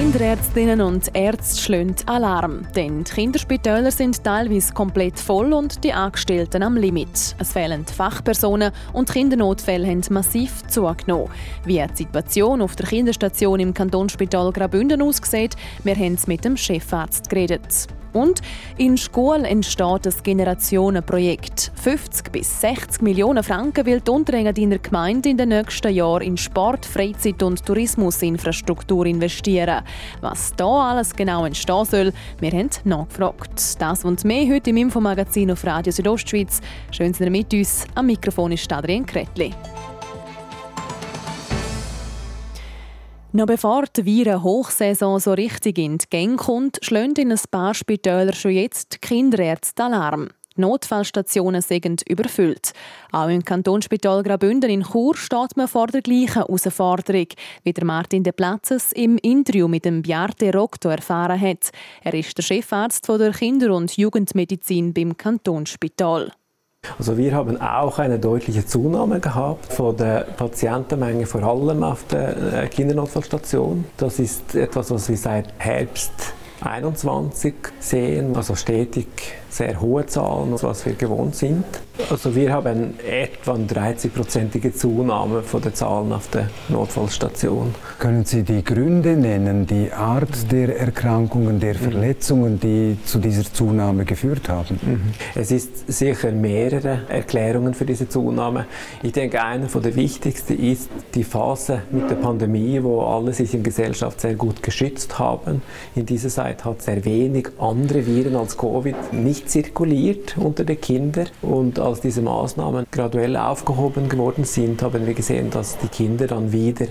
Kinderärztinnen und Ärzte schlagen Alarm, denn die Kinderspitäler sind teilweise komplett voll und die Angestellten am Limit. Es fehlen Fachpersonen und Kindernotfälle haben massiv zugenommen. Wie die Situation auf der Kinderstation im Kantonsspital Graubünden aussieht, wir haben mit dem Chefarzt geredet. Und in Schule entsteht ein Generationenprojekt. 50 bis 60 Millionen Franken will die Unterengadiner Gemeinde in den nächsten Jahren in Sport, Freizeit und Tourismusinfrastruktur investieren. Was da alles genau entstehen soll, wir haben nachgefragt. Das und mehr heute im Infomagazin auf Radio Südostschweiz. Schön, dass ihr mit uns. Am Mikrofon ist Adrian Kretli. Noch bevor die Viren-Hochsaison so richtig in die Gänge kommt, schlagen in ein paar Spitälern schon jetzt die Kinderärzte Alarm. Notfallstationen sind überfüllt. Auch im Kantonsspital Graubünden in Chur steht man vor der gleichen Herausforderung, wie der Martin de Platzes im Interview mit dem Bjarte Rokto erfahren hat. Er ist der Chefarzt der Kinder- und Jugendmedizin beim Kantonsspital. Also wir haben auch eine deutliche Zunahme gehabt von der Patientenmenge, vor allem auf der äh, Kindernotfallstation. Das ist etwas, was wir seit Herbst 21 sehen, also stetig sehr hohe Zahlen, was wir gewohnt sind. Also wir haben etwa eine 30-prozentige Zunahme von den Zahlen auf der Notfallstation. Können Sie die Gründe nennen, die Art der Erkrankungen, der mhm. Verletzungen, die zu dieser Zunahme geführt haben? Mhm. Es ist sicher mehrere Erklärungen für diese Zunahme. Ich denke, eine von der wichtigsten ist die Phase mit der Pandemie, wo alle sich in Gesellschaft sehr gut geschützt haben. In dieser Zeit hat sehr wenig andere Viren als Covid nicht nicht zirkuliert unter den Kindern. Und als diese Maßnahmen graduell aufgehoben geworden sind, haben wir gesehen, dass die Kinder dann wieder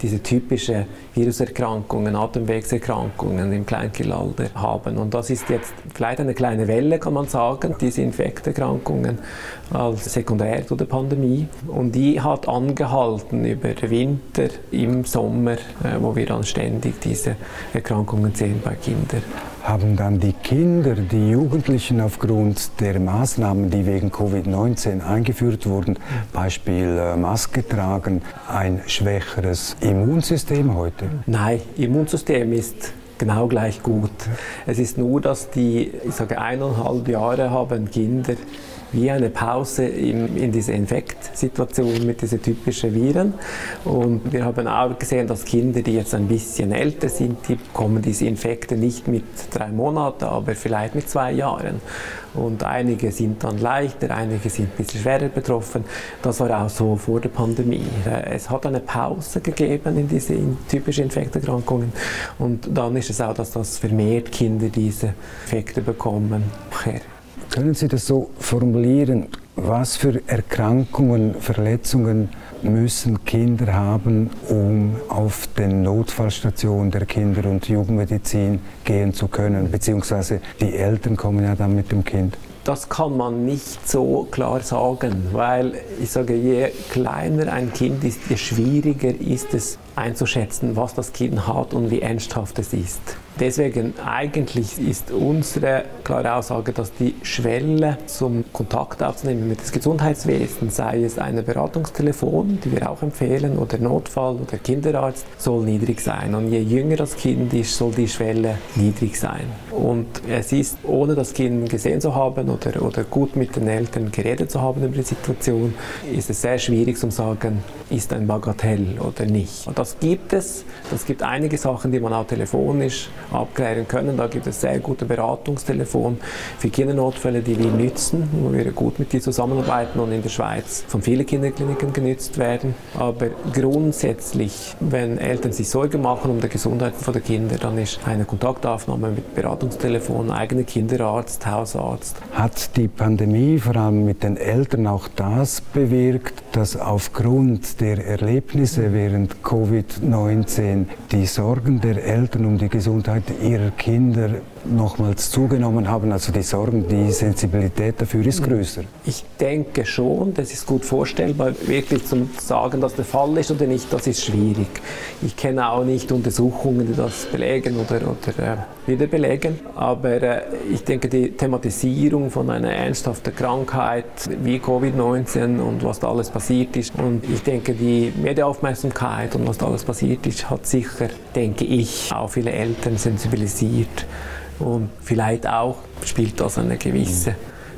diese typischen Viruserkrankungen, Atemwegserkrankungen im Kleinkindalter haben. Und das ist jetzt vielleicht eine kleine Welle, kann man sagen, diese Infekterkrankungen als sekundär zu der Pandemie. Und die hat angehalten über den Winter, im Sommer, äh, wo wir dann ständig diese Erkrankungen sehen bei Kindern haben dann die Kinder, die Jugendlichen aufgrund der Maßnahmen, die wegen Covid-19 eingeführt wurden, Beispiel äh, Maske tragen, ein schwächeres Immunsystem heute? Nein, Immunsystem ist genau gleich gut. Es ist nur, dass die, ich sage eineinhalb Jahre haben Kinder wie eine Pause in, in dieser Infektsituation mit diesen typischen Viren. Und wir haben auch gesehen, dass Kinder, die jetzt ein bisschen älter sind, die bekommen diese Infekte nicht mit drei Monaten, aber vielleicht mit zwei Jahren. Und einige sind dann leichter, einige sind ein bisschen schwerer betroffen. Das war auch so vor der Pandemie. Es hat eine Pause gegeben in diese typischen Infekterkrankungen. Und dann ist es auch, dass das vermehrt Kinder diese Infekte bekommen. Können Sie das so formulieren? Was für Erkrankungen, Verletzungen müssen Kinder haben, um auf den Notfallstationen der Kinder- und Jugendmedizin gehen zu können? Beziehungsweise die Eltern kommen ja dann mit dem Kind. Das kann man nicht so klar sagen, weil ich sage, je kleiner ein Kind ist, je schwieriger ist es einzuschätzen, was das Kind hat und wie ernsthaft es ist. Deswegen eigentlich ist unsere klare Aussage, dass die Schwelle zum Kontakt aufzunehmen mit dem Gesundheitswesen, sei es ein Beratungstelefon, die wir auch empfehlen, oder Notfall oder Kinderarzt, soll niedrig sein. Und je jünger das Kind ist, soll die Schwelle niedrig sein. Und es ist, ohne das Kind gesehen zu haben oder, oder gut mit den Eltern geredet zu haben über die Situation, ist es sehr schwierig zu sagen, ist ein Bagatell oder nicht. Und das gibt es. Das gibt einige Sachen, die man auch telefonisch abklären können. Da gibt es sehr gute Beratungstelefon für Kindernotfälle, die wir nützen, wo wir gut mit dir zusammenarbeiten und in der Schweiz von vielen Kinderkliniken genützt werden. Aber grundsätzlich, wenn Eltern sich Sorgen machen um die Gesundheit der Kinder, dann ist eine Kontaktaufnahme mit Beratungstelefon, eigener Kinderarzt, Hausarzt. Hat die Pandemie vor allem mit den Eltern auch das bewirkt, dass aufgrund der Erlebnisse während Covid-19 die Sorgen der Eltern um die Gesundheit ihrer Kinder nochmals zugenommen haben. Also die Sorgen, die Sensibilität dafür ist größer. Ich denke schon, das ist gut vorstellbar. Wirklich zu sagen, dass der Fall ist oder nicht, das ist schwierig. Ich kenne auch nicht Untersuchungen, die das belegen oder, oder äh, wieder belegen. Aber äh, ich denke, die Thematisierung von einer ernsthaften Krankheit wie Covid-19 und was da alles passiert ist und ich denke, die Medienaufmerksamkeit und was da alles passiert ist, hat sicher, denke ich, auch viele Eltern sensibilisiert. Und vielleicht auch spielt das einen gewissen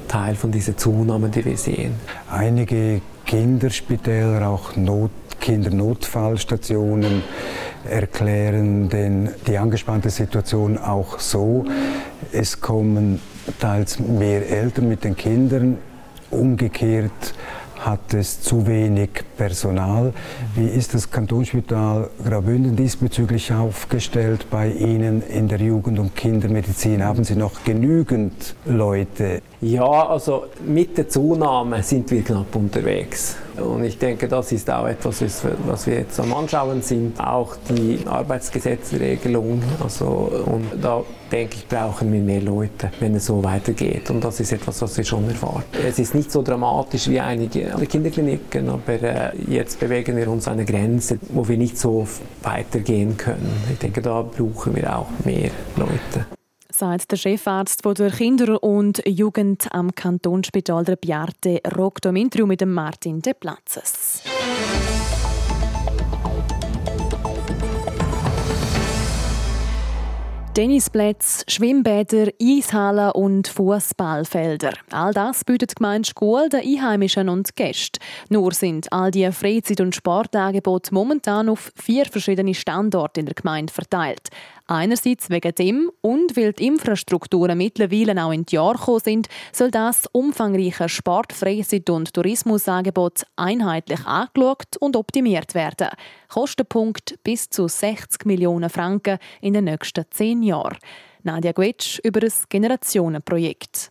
Teil von dieser Zunahme, die wir sehen. Einige Kinderspitäler, auch Not Kindernotfallstationen erklären denn die angespannte Situation auch so. Es kommen teils mehr Eltern mit den Kindern, umgekehrt hat es zu wenig Personal. Wie ist das Kantonsspital Graubünden diesbezüglich aufgestellt bei Ihnen in der Jugend- und Kindermedizin? Haben Sie noch genügend Leute? Ja, also mit der Zunahme sind wir knapp unterwegs. Und ich denke, das ist auch etwas, was wir jetzt am Anschauen sind. Auch die Arbeitsgesetzregelung. Also, und da denke ich, brauchen wir mehr Leute, wenn es so weitergeht. Und das ist etwas, was wir schon erwarten. Es ist nicht so dramatisch wie einige Kinderkliniken, aber äh, jetzt bewegen wir uns an eine Grenze, wo wir nicht so weitergehen können. Ich denke, da brauchen wir auch mehr Leute sagt der Chefarzt der Kinder- und Jugend am Kantonsspital der Biarte Rockt im Interview mit Martin De Platzes. Tennisplätze, Schwimmbäder, Eishallen und Fußballfelder. All das bietet die Gemeinde Schule den Einheimischen und Gästen. Nur sind all diese Freizeit- und Sportangebote momentan auf vier verschiedene Standorte in der Gemeinde verteilt. Einerseits wegen dem und weil die Infrastrukturen mittlerweile auch in die Jahre gekommen sind, soll das umfangreiche Sport-, Freizeit- und Tourismusangebot einheitlich angeschaut und optimiert werden. Kostenpunkt bis zu 60 Millionen Franken in den nächsten zehn Jahren. Nadja Gwetsch über das Generationenprojekt.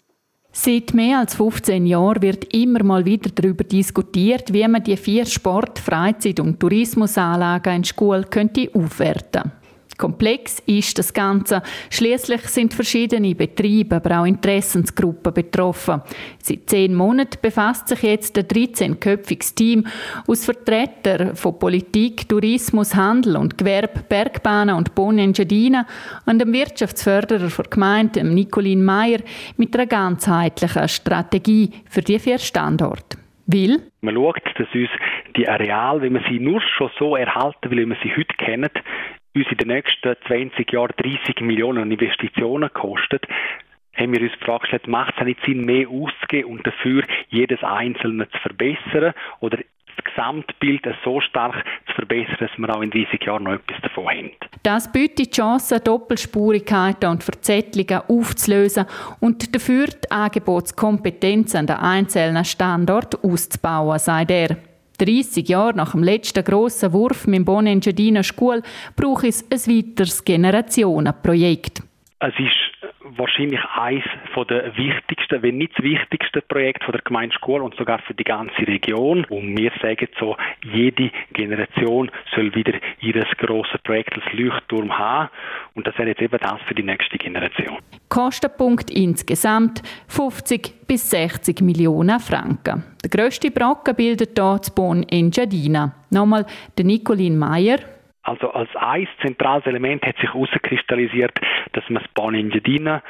Seit mehr als 15 Jahren wird immer mal wieder darüber diskutiert, wie man die vier Sport-, Freizeit- und Tourismusanlagen in Schule könnte aufwerten könnte. Komplex ist das Ganze. Schließlich sind verschiedene Betriebe, aber auch Interessensgruppen betroffen. Seit zehn Monaten befasst sich jetzt ein 13-köpfiges Team aus Vertretern von Politik, Tourismus, Handel und Gewerbe, Bergbahnen und Bonengiadina und dem Wirtschaftsförderer der Gemeinde, Nicolin Meyer, mit einer ganzheitlichen Strategie für die vier Standorte. Will? Man schaut, dass uns die Areale, wie man sie nur schon so erhalten will, wie man sie heute kennen, uns in den nächsten 20 Jahren 30 Millionen Investitionen kostet, haben wir uns die Frage gestellt, macht es nicht Sinn, mehr auszugeben und dafür jedes Einzelne zu verbessern oder das Gesamtbild so stark zu verbessern, dass wir auch in 30 Jahren noch etwas davon haben. Das bietet die Chance, Doppelspurigkeiten und Verzettelungen aufzulösen und dafür die Angebotskompetenzen an den einzelnen Standorten auszubauen, sagt er. 30 Jahre nach dem letzten grossen Wurf mit dem Bonengiadina Schule braucht es ein weiteres Generationenprojekt. Es ist wahrscheinlich eines der wichtigsten, wenn nicht das wichtigste Projekt der Gemeinde und sogar für die ganze Region. Und wir sagen so, jede Generation soll wieder ihr grosses Projekt als Leuchtturm haben. Und das wäre jetzt eben das für die nächste Generation. Kostenpunkt insgesamt 50 bis 60 Millionen Franken. Der grösste Brocken bildet hier das Bon Engiadina. Nochmal der Nicolin Meyer, also als ein zentrales Element hat sich herauskristallisiert, dass man das Bahnengiadina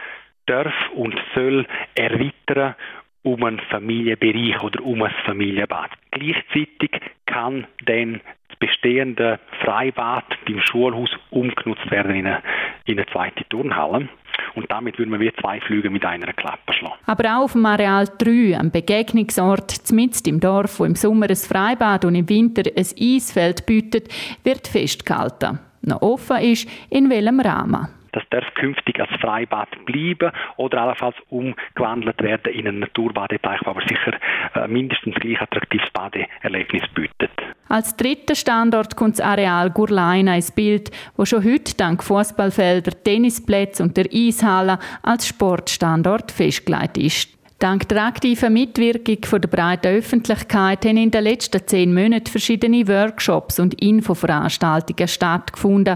darf und soll erweitern um einen Familienbereich oder um ein Familienbad. Gleichzeitig kann dann das bestehende Freibad beim Schulhaus umgenutzt werden in eine, in eine zweite Turnhalle. Und damit würden wir wie zwei Flüge mit einer Klappe schlagen. Aber auch auf dem Areal 3, einem Begegnungsort mitten im Dorf, wo im Sommer ein Freibad und im Winter ein Eisfeld bietet, wird festgehalten. Noch offen ist, in welchem Rahmen. Das darf künftig als Freibad bleiben oder allenfalls umgewandelt werden in einen Naturbadeteich, der aber sicher äh, mindestens gleich attraktives Badeerlebnis bietet. Als dritter Standort kommt das Areal Gurleina ins Bild, wo schon heute dank Fußballfelder, Tennisplätze und der Eishalle als Sportstandort festgelegt ist. Dank der aktiven Mitwirkung von der breiten Öffentlichkeit haben in den letzten zehn Monaten verschiedene Workshops und Infoveranstaltungen stattgefunden,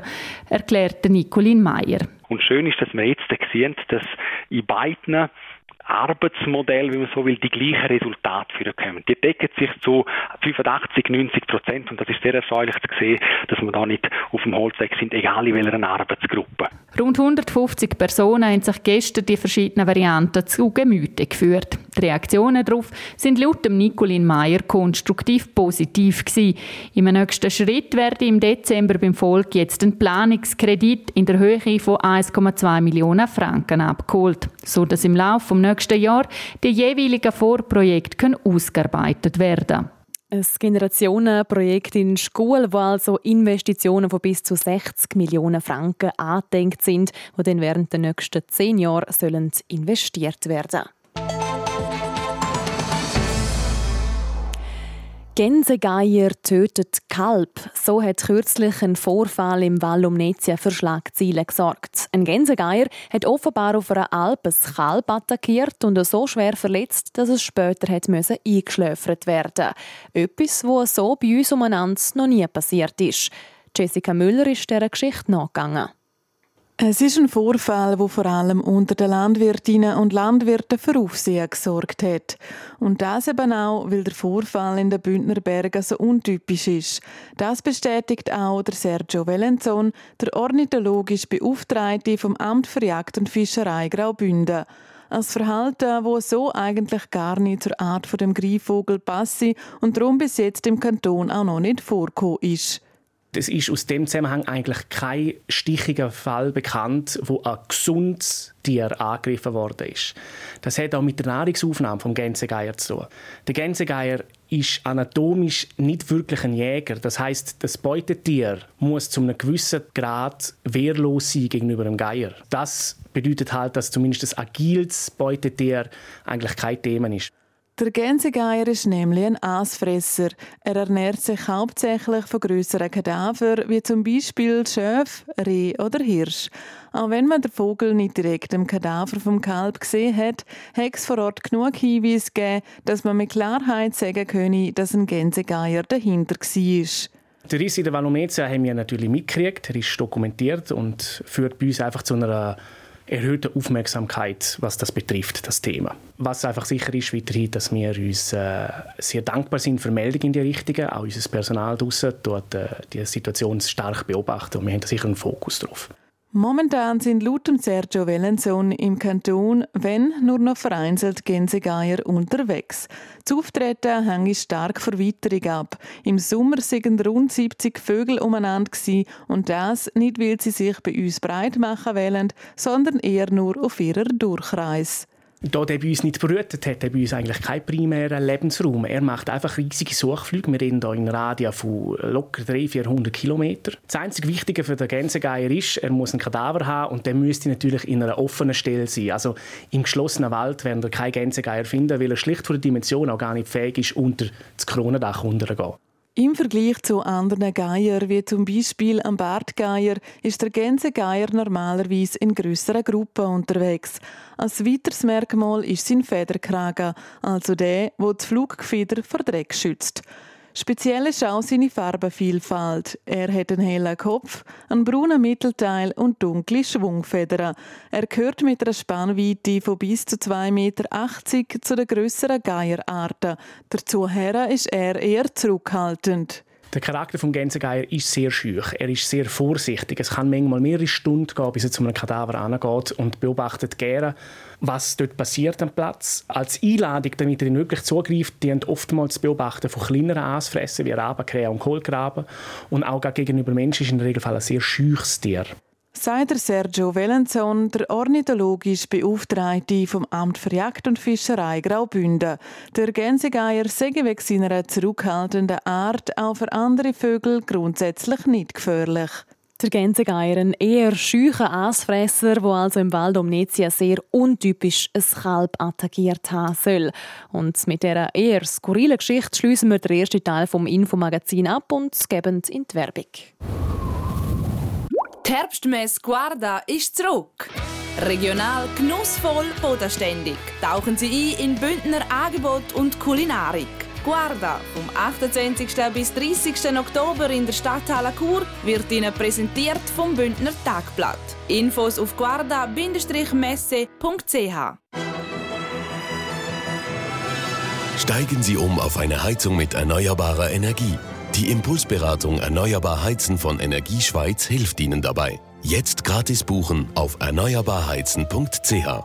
erklärte Nicolin Meyer. Und schön ist, dass wir jetzt sehen, dass in beiden Arbeitsmodell, wie man so will, die gleichen Resultate führen können. Die decken sich zu 85, 90 Prozent und das ist sehr erfreulich zu sehen, dass wir da nicht auf dem Holzweg sind, egal in welcher Arbeitsgruppe. Rund 150 Personen haben sich gestern die verschiedenen Varianten zu Gemüte geführt. Die Reaktionen darauf sind laut dem Nicolin Meyer konstruktiv positiv gewesen. Im nächsten Schritt werde im Dezember beim Volk jetzt ein Planungskredit in der Höhe von 1,2 Millionen Franken abgeholt, so dass im Laufe des nächsten Jahres die jeweiligen Vorprojekte ausgearbeitet werden können. Ein Generationenprojekt in Schule, wo also Investitionen von bis zu 60 Millionen Franken angedenkt sind, die dann während der nächsten zehn Jahre sollen investiert werden Gänsegeier tötet Kalb. So hat kürzlich ein Vorfall im Val Umnezia für Schlagzeilen gesorgt. Ein Gänsegeier hat offenbar auf einer Alp ein Kalb attackiert und so schwer verletzt, dass es später hat eingeschläfert werden Etwas, was so bei uns umeinander noch nie passiert ist. Jessica Müller ist dieser Geschichte nachgegangen. Es ist ein Vorfall, wo vor allem unter den Landwirtinnen und Landwirten für Aufsehen gesorgt hat. Und das eben auch, weil der Vorfall in den Bündner Bergen so untypisch ist. Das bestätigt auch der Sergio Velenzon, der ornithologisch Beauftragte vom Amt für Jagd und Fischerei Graubünden. Ein Verhalten, wo so eigentlich gar nicht zur Art von dem Greifvogel passe und darum bis jetzt im Kanton auch noch nicht vorgekommen ist. Es ist aus dem Zusammenhang eigentlich kein stichiger Fall bekannt, wo ein gesundes Tier angegriffen worden ist. Das hat auch mit der Nahrungsaufnahme vom Gänsegeier zu tun. Der Gänsegeier ist anatomisch nicht wirklich ein Jäger. Das heißt, das Beutetier muss zu einem gewissen Grad wehrlos sein gegenüber dem Geier. Das bedeutet halt, dass zumindest das agiles Beutetier eigentlich kein Thema ist. Der Gänsegeier ist nämlich ein Aasfresser. Er ernährt sich hauptsächlich von grösseren Kadavern, wie zum Beispiel Schöf, Reh oder Hirsch. Auch wenn man den Vogel nicht direkt im Kadaver vom Kalb gesehen hat, hat es vor Ort genug Hinweise gegeben, dass man mit Klarheit sagen könne, dass ein Gänsegeier dahinter war. Der Riss in der Valomezia haben wir natürlich mitgekriegt. Er ist dokumentiert und führt bei uns einfach zu einer erhöhte Aufmerksamkeit, was das betrifft, das Thema. Was einfach sicher ist weiterhin, dass wir uns äh, sehr dankbar sind für Meldungen in die Richtung, auch unser Personal draussen dort äh, die Situation stark beobachten und wir haben da sicher einen Fokus drauf. Momentan sind laut Sergio Wellenson im Kanton, wenn nur noch vereinzelt Gänsegeier unterwegs. Das Auftreten hängt stark von Weiterung ab. Im Sommer waren rund 70 Vögel umeinander und das nicht, weil sie sich bei uns breit machen wollen, sondern eher nur auf ihrer Durchreise. Da der bei uns nicht brütet hat, er bei uns eigentlich keinen primären Lebensraum. Er macht einfach riesige Suchflüge. Wir reden hier in Radius von locker 300, 400 Kilometern. Das einzige Wichtige für den Gänsegeier ist, er muss einen Kadaver haben und der müsste natürlich in einer offenen Stelle sein. Also im geschlossenen Wald werden wir keinen Gänsegeier finden, weil er schlicht von der Dimension auch gar nicht fähig ist, unter das Kronendach runterzugehen. Im Vergleich zu anderen Geier, wie zum Beispiel am Bartgeier, ist der Gänsegeier normalerweise in grösseren Gruppen unterwegs. Als weiteres Merkmal ist sein Federkragen, also der, wo das Fluggefieder vor Dreck schützt. Speziell ist auch seine Farbenvielfalt. Er hat einen hellen Kopf, einen braunen Mittelteil und dunkle Schwungfedern. Er gehört mit einer Spannweite von bis zu 2,80 Meter zu den grösseren Geierarten. Dazu ist er eher zurückhaltend. Der Charakter des Gänsegeier ist sehr schüch. Er ist sehr vorsichtig. Es kann manchmal mehrere Stunden gehen, bis er zu einem Kadaver angeht und beobachtet gerne, was dort passiert am Platz. Als Einladung, damit er wirklich zugreift, dient oftmals Beobachten von kleineren Aasfressen wie Raben, Krähen und Kohlgraben. Und auch gegenüber Menschen ist in der Regel ein sehr schüches Tier der Sergio Velenzon, der ornithologisch Beauftragte vom Amt für Jagd und Fischerei Graubünden. Der Gänsegeier sei wegen seiner zurückhaltenden Art auch für andere Vögel grundsätzlich nicht gefährlich. Der Gänsegeier, ein eher scheucher Aasfresser, der also im Wald um Nezia sehr untypisch ein Kalb attackiert haben soll. Und mit dieser eher skurrilen Geschichte schließen wir den ersten Teil vom Infomagazin ab und geben in die Werbung. Die Guarda ist zurück. Regional, genussvoll, bodenständig. Tauchen Sie ein in Bündner Angebot und Kulinarik. Guarda vom 28. bis 30. Oktober in der Stadthalle Chur wird Ihnen präsentiert vom Bündner Tagblatt. Infos auf guarda-messe.ch Steigen Sie um auf eine Heizung mit erneuerbarer Energie. Die Impulsberatung Erneuerbar Heizen von Energieschweiz hilft Ihnen dabei. Jetzt gratis buchen auf erneuerbarheizen.ch.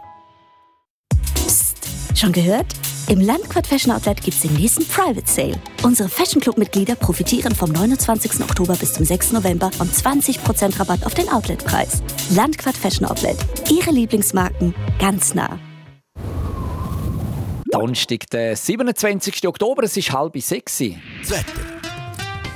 Psst, schon gehört? Im Landquart Fashion Outlet gibt es den nächsten Private Sale. Unsere Fashion Club Mitglieder profitieren vom 29. Oktober bis zum 6. November von 20% Rabatt auf den Outletpreis. Landquart Fashion Outlet. Ihre Lieblingsmarken ganz nah. Donnerstag, der 27. Oktober, es ist halb sechs. Das Wetter.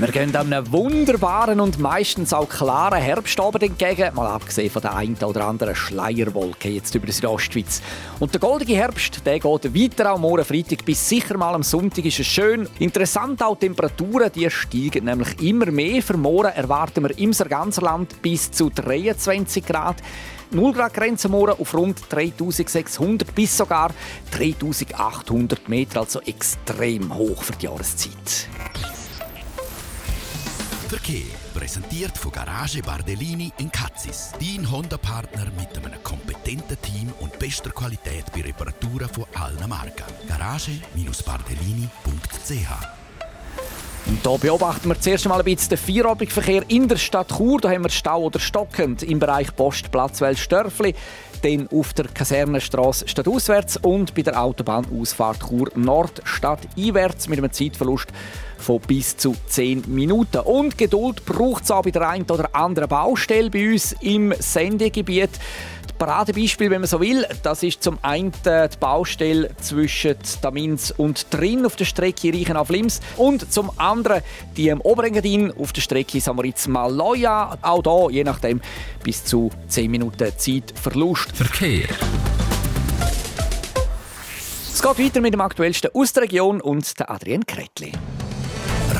wir gehen einem wunderbaren und meistens auch klaren Herbstabend entgegen, mal abgesehen von der einen oder anderen Schleierwolke jetzt über die Südostschweiz. Und der goldige Herbst, der geht weiter am morgen Freitag bis sicher mal am Sonntag ist es schön. Interessant auch die Temperaturen, die steigen nämlich immer mehr. Für morgen erwarten wir im ganzen Land bis zu 23 Grad. 0 Grad Grenze morgen auf rund 3600 bis sogar 3800 Meter, also extrem hoch für die Jahreszeit. Verkehr. Präsentiert von Garage Bardellini in Katzis. Dein Honda-Partner mit einem kompetenten Team und bester Qualität bei Reparaturen von allen Marken. Garage-bardellini.ch und hier beobachten wir zuerst einmal ein bisschen den Feierabendverkehr in der Stadt Chur. Da haben wir Stau oder stockend im Bereich Postplatz Welsdörfli dann auf der Kasernenstraße stadtauswärts und bei der Autobahnausfahrt Chur Nord stadteinwärts mit einem Zeitverlust von bis zu 10 Minuten. Und Geduld braucht es auch bei der einen oder anderen Baustelle bei uns im Sendegebiet. Paradebeispiel, wenn man so will, das ist zum einen die Baustelle zwischen Damins und Trin auf der Strecke Reichen auf Lims und zum anderen die im Oberengadin auf der Strecke Samaritz-Maloja. Auch da, je nachdem, bis zu 10 Minuten Zeitverlust. Verkehr. Es geht weiter mit dem aktuellsten aus der Region und der Adrian Kretli.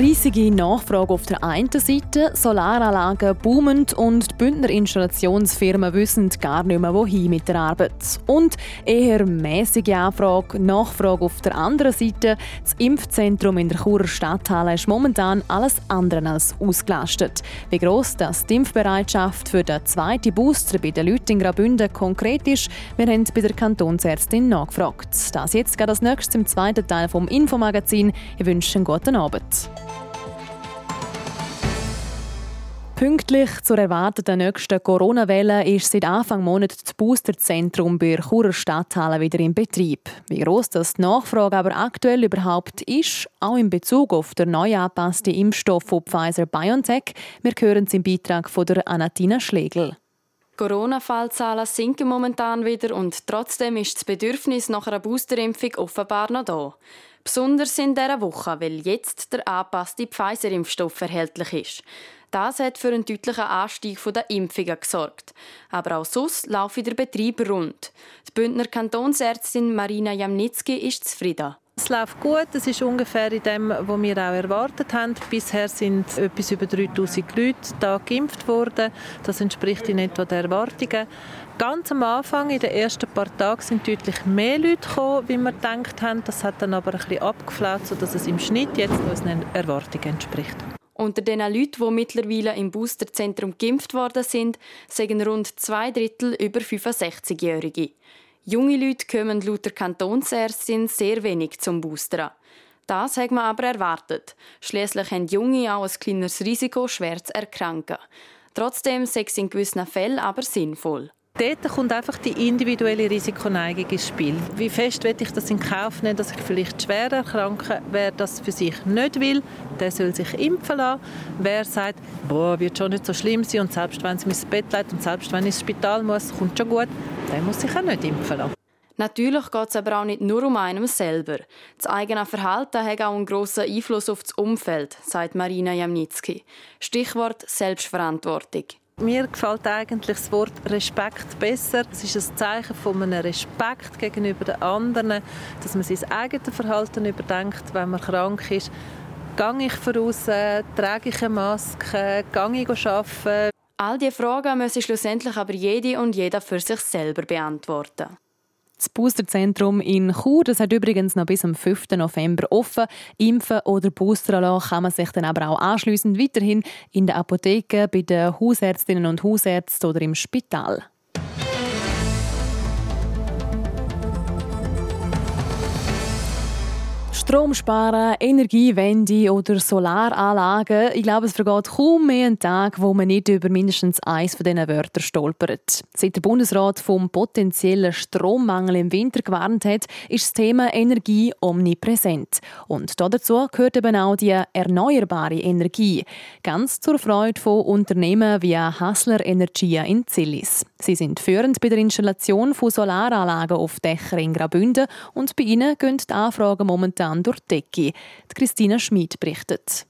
Riesige Nachfrage auf der einen Seite, Solaranlagen boomen und die Bündner Installationsfirmen wissen gar nicht mehr, wohin mit der Arbeit. Und eher mäßige Anfrage, Nachfrage auf der anderen Seite. Das Impfzentrum in der Churer Stadthalle ist momentan alles andere als ausgelastet. Wie gross das die Impfbereitschaft für den zweiten Booster bei den Leuten in Graubünden konkret ist, wir haben bei der Kantonsärztin nachgefragt. Das jetzt geht als nächstes im zweiten Teil vom Infomagazin. Ich wünsche einen guten Abend. Pünktlich zur erwarteten nächsten Corona-Welle ist seit Anfang Monat das Boosterzentrum bei Churer Stadthalle wieder in Betrieb. Wie groß das die Nachfrage aber aktuell überhaupt ist, auch in Bezug auf den neu angepassten Impfstoff von Pfizer-BioNTech, wir hören es im Beitrag von der Anatina Schlegel. Corona-Fallzahlen sinken momentan wieder und trotzdem ist das Bedürfnis nach einer Boosterimpfung offenbar noch da. Besonders in dieser Woche, weil jetzt der angepasste Pfizer-Impfstoff erhältlich ist. Das hat für einen deutlichen Anstieg der Impfungen gesorgt. Aber auch sonst läuft der Betrieb rund. Die Bündner Kantonsärztin Marina Jamnitzki ist zufrieden. Es läuft gut, es ist ungefähr in dem, was wir auch erwartet haben. Bisher sind etwas über 3000 Leute da geimpft worden. Das entspricht in etwa den Erwartungen. Ganz am Anfang, in den ersten paar Tagen, sind deutlich mehr Leute gekommen, wie wir gedacht haben. Das hat dann aber ein bisschen abgeflaut, sodass es im Schnitt jetzt unseren Erwartungen entspricht. Unter den Leuten, die mittlerweile im Boosterzentrum geimpft worden sind, sagen rund zwei Drittel über 65-Jährige. Junge Leute kommen laut der Kantonsärztin sehr wenig zum Boostern. Das hat man aber erwartet. Schließlich haben Junge auch ein kleineres Risiko, schwer zu erkranken. Trotzdem sei es in gewissen Fällen aber sinnvoll. Dort kommt einfach die individuelle Risikoneigung ins Spiel. Wie fest will ich das in Kauf nehmen, dass ich vielleicht schwer erkranke? Wer das für sich nicht will, der soll sich impfen lassen. Wer sagt, boah, wird schon nicht so schlimm sein und selbst wenn es ins Bett leitet und selbst wenn ich ins Spital muss, kommt schon gut, der muss sich auch nicht impfen lassen. Natürlich geht es aber auch nicht nur um einem selber. Das eigene Verhalten hat auch einen grossen Einfluss auf das Umfeld, sagt Marina Jamnitzki. Stichwort Selbstverantwortung. Mir gefällt eigentlich das Wort Respekt besser. Es ist ein Zeichen von einem Respekt gegenüber den anderen, dass man sein eigenes Verhalten überdenkt, wenn man krank ist. Gehe ich voraus, trage ich eine Maske, gehe ich arbeiten? All diese Fragen müssen schlussendlich aber jede und jeder für sich selber beantworten. Das Boosterzentrum in Chur das hat übrigens noch bis zum 5. November offen. Impfen oder Booster kann man sich dann aber auch anschliessend weiterhin in der Apotheke, bei den Hausärztinnen und Hausärzten oder im Spital. Strom sparen, Energiewende oder Solaranlagen. Ich glaube, es vergeht kaum mehr einen Tag, wo man nicht über mindestens eins von diesen Wörtern stolpert. Seit der Bundesrat vom potenziellen Strommangel im Winter gewarnt hat, ist das Thema Energie omnipräsent. Und dazu gehört eben auch die erneuerbare Energie. Ganz zur Freude von Unternehmen wie Hassler Energia in Zillis. Sie sind führend bei der Installation von Solaranlagen auf Dächern in Graubünden und bei ihnen gehen die Anfragen momentan momentan durch die Christina Schmid berichtet.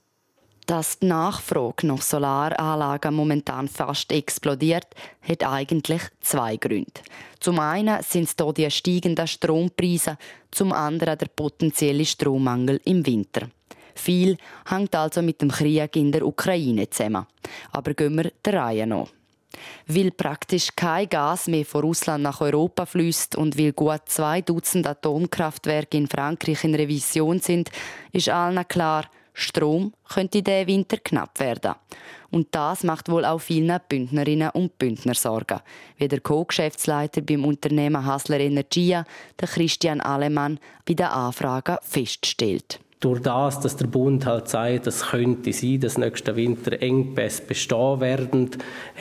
Dass die Nachfrage nach Solaranlagen momentan fast explodiert, hat eigentlich zwei Gründe. Zum einen sind es hier die steigenden Strompreise, zum anderen der potenzielle Strommangel im Winter. Viel hängt also mit dem Krieg in der Ukraine zusammen. Aber gehen wir der Reihe nach. Weil praktisch kein Gas mehr von Russland nach Europa fließt und weil gut zwei Dutzend Atomkraftwerke in Frankreich in Revision sind, ist allen klar, Strom könnte diesen Winter knapp werden. Und das macht wohl auch vielen Bündnerinnen und Bündner Sorgen, wie der Co-Geschäftsleiter beim Unternehmen Hasler Energia, der Christian Alemann, bei den Anfragen feststellt durch das, dass der Bund halt sagt, es könnte sein, dass nächsten Winter Engpässe bestehen werden,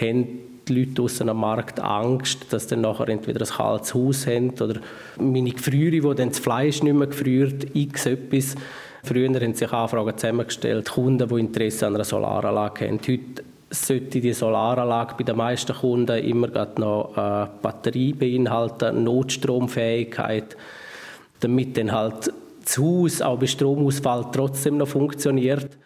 haben die Leute draussen am Markt Angst, dass dann nachher entweder ein kaltes Haus haben oder meine Gefriere, wo dann das Fleisch nicht mehr gefriert, x etwas. Früher haben sich Anfragen zusammengestellt, Kunden, die Interesse an einer Solaranlage haben. Heute sollte die Solaranlage bei den meisten Kunden immer noch eine Batterie beinhalten, Notstromfähigkeit, damit dann halt das Haus auch bei Stromausfall trotzdem noch funktioniert.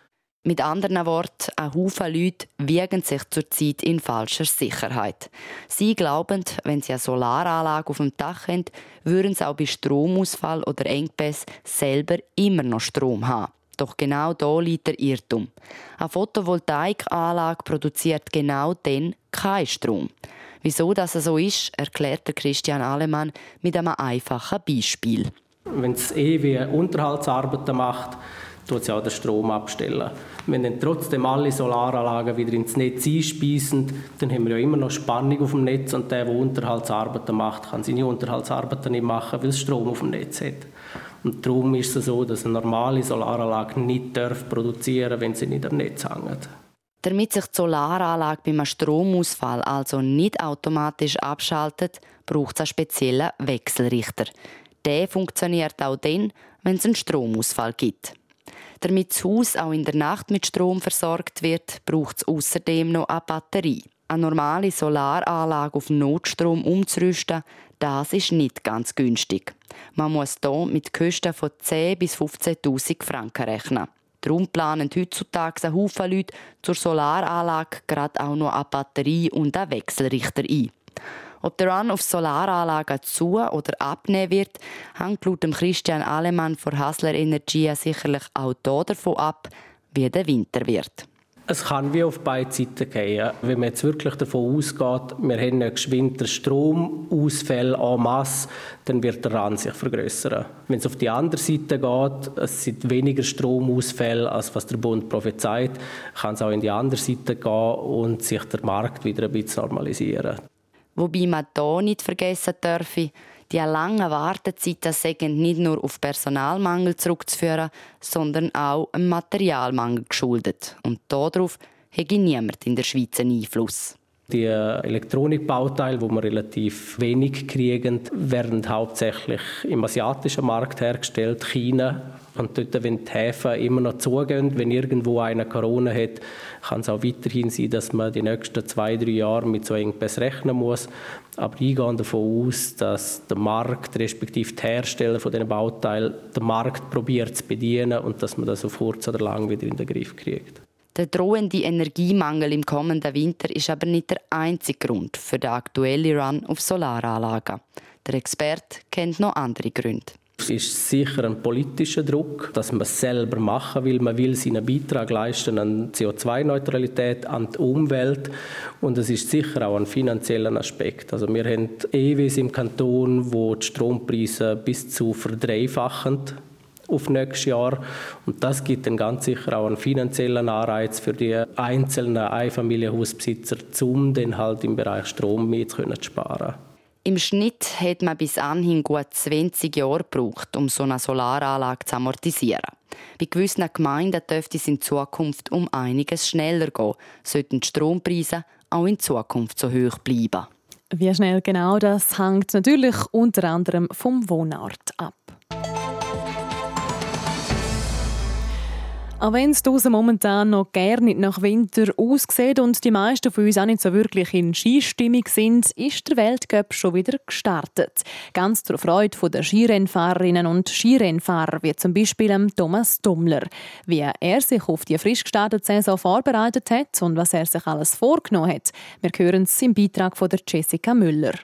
Mit anderen Worten, ein Haufen Leute wiegen sich zurzeit in falscher Sicherheit. Sie glauben, wenn sie eine Solaranlage auf dem Dach haben, würden sie auch bei Stromausfall oder Engpass selber immer noch Strom haben. Doch genau da liegt der Irrtum. Eine Photovoltaikanlage produziert genau dann keinen Strom. Wieso das so ist, erklärt Christian Alemann mit einem einfachen Beispiel. Wenn es ewige Unterhaltsarbeiten macht, tut sie auch den Strom abstellen. Wenn dann trotzdem alle Solaranlagen wieder ins Netz einspeisen, dann haben wir ja immer noch Spannung auf dem Netz und der, der Unterhaltsarbeiten macht, kann seine Unterhaltsarbeiten nicht machen, weil es Strom auf dem Netz hat. Und darum ist es so, dass eine normale Solaranlage nicht darf produzieren wenn sie nicht am Netz hängt. Damit sich die Solaranlage beim Stromausfall also nicht automatisch abschaltet, braucht es einen speziellen Wechselrichter. Der funktioniert auch dann, wenn es einen Stromausfall gibt. Damit das Haus auch in der Nacht mit Strom versorgt wird, braucht es außerdem noch eine Batterie. Eine normale Solaranlage auf Notstrom umzurüsten, das ist nicht ganz günstig. Man muss hier mit Kosten von 10.000 bis 15.000 Franken rechnen. Darum planen heutzutage Haufen Leute zur Solaranlage gerade auch noch eine Batterie und einen Wechselrichter ein. Ob der Run auf Solaranlagen zu- oder abnehmen wird, hängt laut Christian Alemann von Hasler Energia sicherlich auch davon ab, wie der Winter wird. Es kann wie auf beide Seiten gehen. Wenn man jetzt wirklich davon ausgeht, wir haben nächsten Winter Stromausfälle en masse, dann wird der Rand sich vergrößern. Wenn es auf die andere Seite geht, es sind weniger Stromausfälle, als was der Bund prophezeit, kann es auch in die andere Seite gehen und sich der Markt wieder ein bisschen normalisieren. Wobei man hier nicht vergessen dürfe, die langen Wartezeiten sind nicht nur auf Personalmangel zurückzuführen, sondern auch einem Materialmangel geschuldet. Und darauf hätte niemand in der Schweiz einen Einfluss. Die Elektronikbauteile, wo wir relativ wenig kriegen, werden hauptsächlich im asiatischen Markt hergestellt, China. Und dort, wenn die Häfen immer noch zugehen, wenn irgendwo einer Corona hat, kann es auch weiterhin sein, dass man die nächsten zwei, drei Jahre mit so Engpässen rechnen muss. Aber ich gehe davon aus, dass der Markt, respektive die Hersteller von diesen Bauteilen, den Markt probiert zu bedienen und dass man das auf kurz oder lang wieder in den Griff kriegt. Der drohende Energiemangel im kommenden Winter ist aber nicht der einzige Grund für den aktuellen Run auf Solaranlagen. Der Experte kennt noch andere Gründe. Es ist sicher ein politischer Druck, dass man es selber machen will. Man will seinen Beitrag leisten an CO2-Neutralität, an die Umwelt. Und es ist sicher auch ein finanzieller Aspekt. Also wir haben EWs im Kanton, wo die Strompreise bis zu verdreifachen auf nächstes Jahr. Und das gibt dann ganz sicher auch einen finanziellen Anreiz für die einzelnen Einfamilienhausbesitzer, um dann halt im Bereich Strom mehr zu sparen. Im Schnitt hat man bis anhin gut 20 Jahre gebraucht, um so eine Solaranlage zu amortisieren. Bei gewissen Gemeinden dürfte es in Zukunft um einiges schneller gehen, sollten die Strompreise auch in Zukunft so hoch bleiben. Wie schnell genau das hängt natürlich unter anderem vom Wohnort ab. Auch wenn es draußen momentan noch gar nicht nach Winter aussieht und die meisten von uns auch nicht so wirklich in Skistimmung sind, ist der Weltcup schon wieder gestartet. Ganz zur Freude der Skirennfahrerinnen und Skirennfahrer, wie zum Beispiel Thomas Dummler. Wie er sich auf die frisch gestartete Saison vorbereitet hat und was er sich alles vorgenommen hat, wir hören es im Beitrag von Jessica Müller.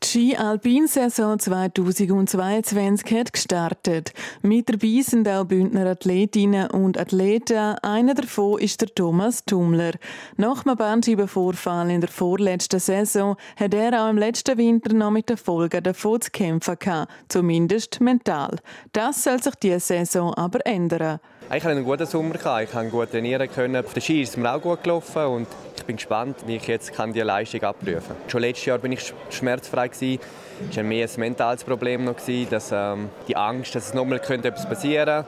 Die Ski-Alpin-Saison 2022 hat gestartet. Mit dabei sind auch Bündner Athletinnen und Athleten. Einer davon ist der Thomas Tumler. Nach einem Bandscheibenvorfall in der vorletzten Saison hat er auch im letzten Winter noch mit den Folgen davon zu kämpfen gehabt. Zumindest mental. Das soll sich diese Saison aber ändern. Ich hatte einen guten Sommer. Ich konnte gut trainieren. Auf der Ski ist es mir auch gut gelaufen. Und ich bin gespannt, wie ich jetzt diese Leistung abprüfen kann. Schon letztes Jahr war ich schmerzfrei. Es war mehr ein mentales Problem, noch, dass, ähm, die Angst, dass es nochmal etwas passieren könnte.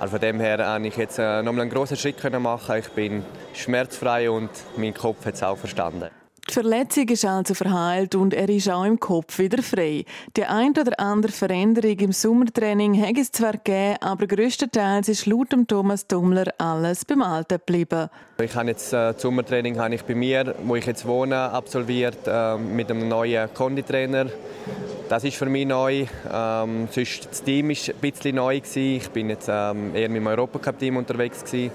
Also von dem her konnte ich jetzt äh, nochmal einen grossen Schritt machen. Ich bin schmerzfrei und mein Kopf hat es auch verstanden. Die Verletzung ist also verheilt und er ist auch im Kopf wieder frei. Die ein oder andere Veränderung im Sommertraining hat es zwar gegeben, aber größtenteils ist laut Thomas Dummler alles beim Alten geblieben. Ich habe jetzt äh, das Sommertraining habe ich bei mir, wo ich jetzt wohne, absolviert äh, mit einem neuen Konditrainer. Das ist für mich neu. Ähm, sonst das Team war ein bisschen neu. Ich bin jetzt ähm, eher mit dem Europacup-Team unterwegs. Gewesen.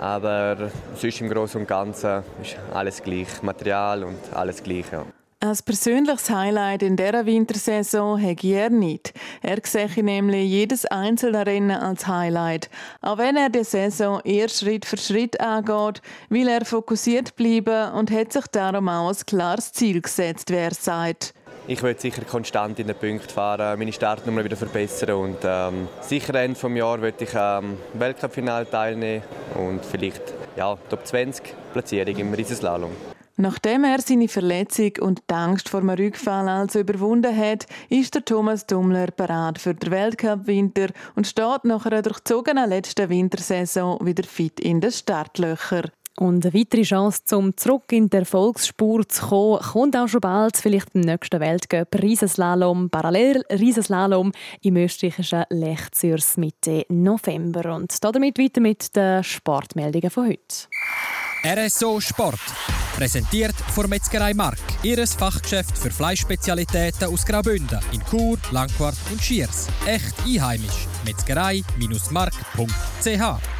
Aber sonst im Großen und Ganzen ist alles gleich. Material und alles gleich. Ja. Ein persönliches Highlight in dieser Wintersaison hat er nicht. Er sehe nämlich jedes einzelne Rennen als Highlight. Auch wenn er die Saison eher Schritt für Schritt angeht, will er fokussiert bleiben und hat sich darum auch ein klares Ziel gesetzt, wie er sagt ich will sicher konstant in den Punkten fahren, meine Startnummer wieder verbessern und ähm, sicher Ende des Jahres will ich am ähm, Weltcup-Final teilnehmen und vielleicht ja, Top 20 Platzierung im Riesenslalom. Nachdem er seine Verletzung und die Angst vor einem Rückfall also überwunden hat, ist der Thomas Dummler bereit für den Weltcup-Winter und steht nach einer durchzogenen letzten Wintersaison wieder fit in den Startlöchern. Und eine weitere Chance, um zurück in die Erfolgsspur zu kommen, kommt auch schon bald, vielleicht im nächsten Weltcup Riesenslalom, parallel Riesenslalom im österreichischen Lech Mitte November. Und damit weiter mit den Sportmeldungen von heute. RSO Sport. Präsentiert von Metzgerei Mark. Ihres Fachgeschäft für Fleischspezialitäten aus Graubünden in Chur, Langquart und Schiers. Echt einheimisch. Metzgerei-mark.ch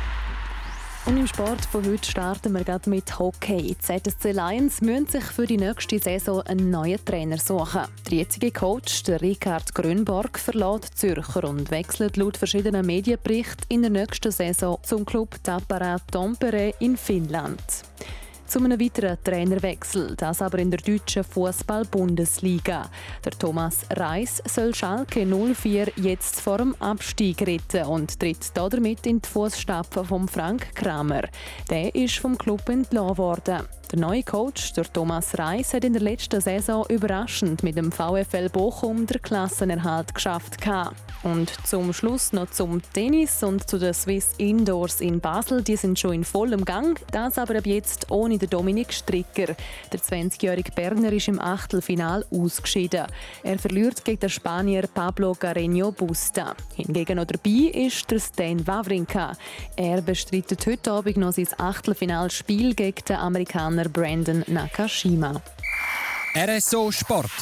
und im Sport von heute starten wir gerade mit Hockey. Die ZSC Lions müssen sich für die nächste Saison einen neuen Trainer suchen. Der jetzige Coach, der Ricard Grönborg, verlässt Zürcher und wechselt laut verschiedenen Medienberichten in der nächsten Saison zum Club Tappara Tampere in Finnland zu einem weiteren Trainerwechsel, das aber in der deutschen Fußball-Bundesliga. Der Thomas Reis soll Schalke 04 jetzt vor dem Abstieg retten und tritt damit in die Fußstapfen von Frank Kramer. Der ist vom Club entlassen worden. Der neue Coach, der Thomas Reis, hat in der letzten Saison überraschend mit dem VfL Bochum den Klassenerhalt geschafft. Und zum Schluss noch zum Tennis und zu den Swiss Indoors in Basel. Die sind schon in vollem Gang. Das aber ab jetzt ohne den Dominik Stricker. Der 20-jährige Berner ist im Achtelfinal ausgeschieden. Er verliert gegen den Spanier Pablo Carreño Busta. Hingegen noch dabei ist der Stan Wawrinka. Er bestreitet heute Abend noch sein Achtelfinalspiel gegen den Amerikaner Brandon Nakashima. RSO Sport.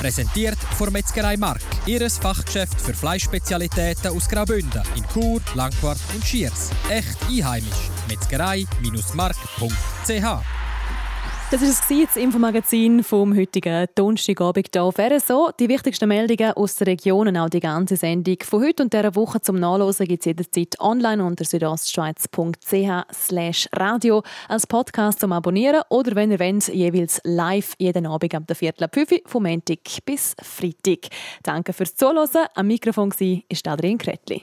Präsentiert von Metzgerei Mark, ihres Fachgeschäft für Fleischspezialitäten aus Graubünden in Chur, Langquart und Schiers. Echt einheimisch. Metzgerei-mark.ch das war das Infomagazin vom heutigen Donnerstagabend hier auf RSO. Die wichtigsten Meldungen aus der Region und auch die ganze Sendung von heute und dieser Woche zum Nachlesen gibt es jederzeit online unter südostschweiz.ch radio als Podcast zum Abonnieren oder wenn ihr wollt, jeweils live jeden Abend ab der Viertel ab 5 vom Montag bis Freitag. Danke fürs Zuhören. Am Mikrofon war Adrian Kretli.